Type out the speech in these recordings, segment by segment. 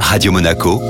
Radio Monaco,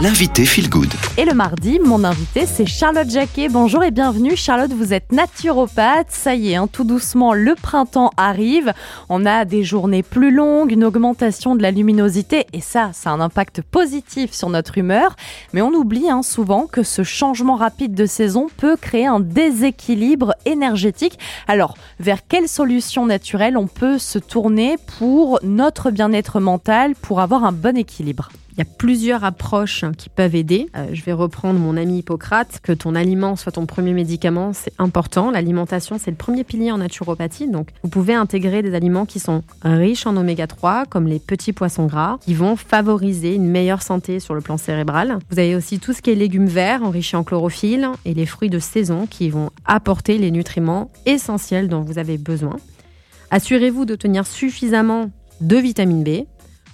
l'invité Feel Good. Et le mardi, mon invité, c'est Charlotte Jacquet. Bonjour et bienvenue. Charlotte, vous êtes naturopathe. Ça y est, hein, tout doucement, le printemps arrive. On a des journées plus longues, une augmentation de la luminosité. Et ça, ça a un impact positif sur notre humeur. Mais on oublie hein, souvent que ce changement rapide de saison peut créer un déséquilibre énergétique. Alors, vers quelle solution naturelle on peut se tourner pour notre bien-être mental, pour avoir un bon équilibre? Il y a plusieurs approches qui peuvent aider. Euh, je vais reprendre mon ami Hippocrate, que ton aliment soit ton premier médicament, c'est important. L'alimentation, c'est le premier pilier en naturopathie. Donc, vous pouvez intégrer des aliments qui sont riches en oméga 3, comme les petits poissons gras, qui vont favoriser une meilleure santé sur le plan cérébral. Vous avez aussi tout ce qui est légumes verts, enrichis en chlorophylle, et les fruits de saison, qui vont apporter les nutriments essentiels dont vous avez besoin. Assurez-vous de tenir suffisamment de vitamine B,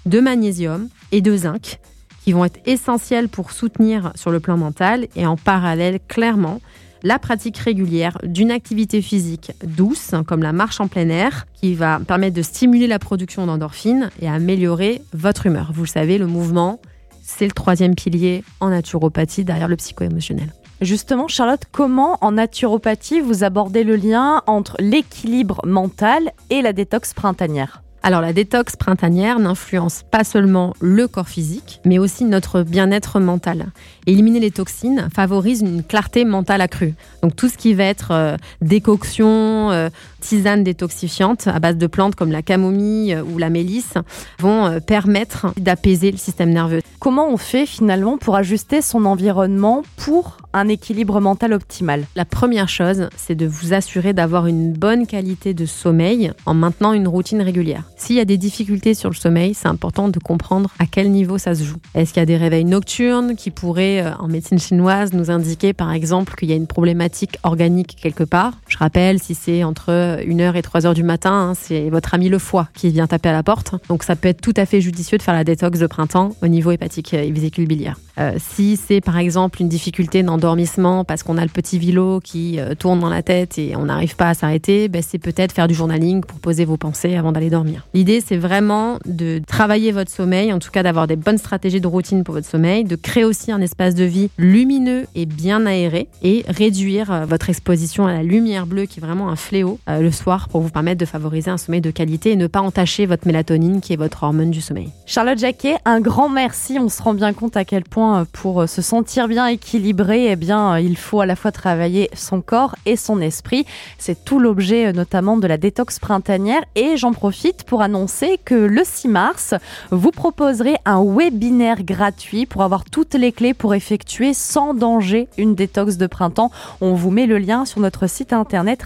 de magnésium et de zinc qui vont être essentiels pour soutenir sur le plan mental et en parallèle clairement la pratique régulière d'une activité physique douce comme la marche en plein air qui va permettre de stimuler la production d'endorphines et améliorer votre humeur. Vous le savez, le mouvement, c'est le troisième pilier en naturopathie derrière le psycho-émotionnel. Justement, Charlotte, comment en naturopathie vous abordez le lien entre l'équilibre mental et la détox printanière? Alors la détox printanière n'influence pas seulement le corps physique, mais aussi notre bien-être mental. Éliminer les toxines favorise une clarté mentale accrue. Donc tout ce qui va être euh, décoction, euh, tisane détoxifiante à base de plantes comme la camomille euh, ou la mélisse vont permettre d'apaiser le système nerveux. Comment on fait finalement pour ajuster son environnement pour un équilibre mental optimal? La première chose, c'est de vous assurer d'avoir une bonne qualité de sommeil en maintenant une routine régulière. S'il y a des difficultés sur le sommeil, c'est important de comprendre à quel niveau ça se joue. Est-ce qu'il y a des réveils nocturnes qui pourraient, euh, en médecine chinoise, nous indiquer par exemple qu'il y a une problématique organique quelque part? Je rappelle, si c'est entre 1h et 3h du matin, hein, c'est votre ami le foie qui vient taper à la porte. Donc ça peut être tout à fait judicieux de faire la détox de printemps au niveau hépatique et vésicule biliaire. Euh, si c'est par exemple une difficulté d'endormissement parce qu'on a le petit vélo qui euh, tourne dans la tête et on n'arrive pas à s'arrêter, ben, c'est peut-être faire du journaling pour poser vos pensées avant d'aller dormir. L'idée c'est vraiment de travailler votre sommeil, en tout cas d'avoir des bonnes stratégies de routine pour votre sommeil, de créer aussi un espace de vie lumineux et bien aéré et réduire euh, votre exposition à la lumière bleue qui est vraiment un fléau le soir pour vous permettre de favoriser un sommeil de qualité et ne pas entacher votre mélatonine qui est votre hormone du sommeil. Charlotte Jacquet, un grand merci. On se rend bien compte à quel point euh, pour euh, se sentir bien équilibré, eh bien, euh, il faut à la fois travailler son corps et son esprit. C'est tout l'objet notamment de la détox printanière. Et j'en profite pour annoncer que le 6 mars, vous proposerez un webinaire gratuit pour avoir toutes les clés pour effectuer sans danger une détox de printemps. On vous met le lien sur notre site internet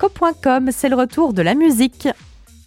radio-monaco.com. C'est le retour de la musique.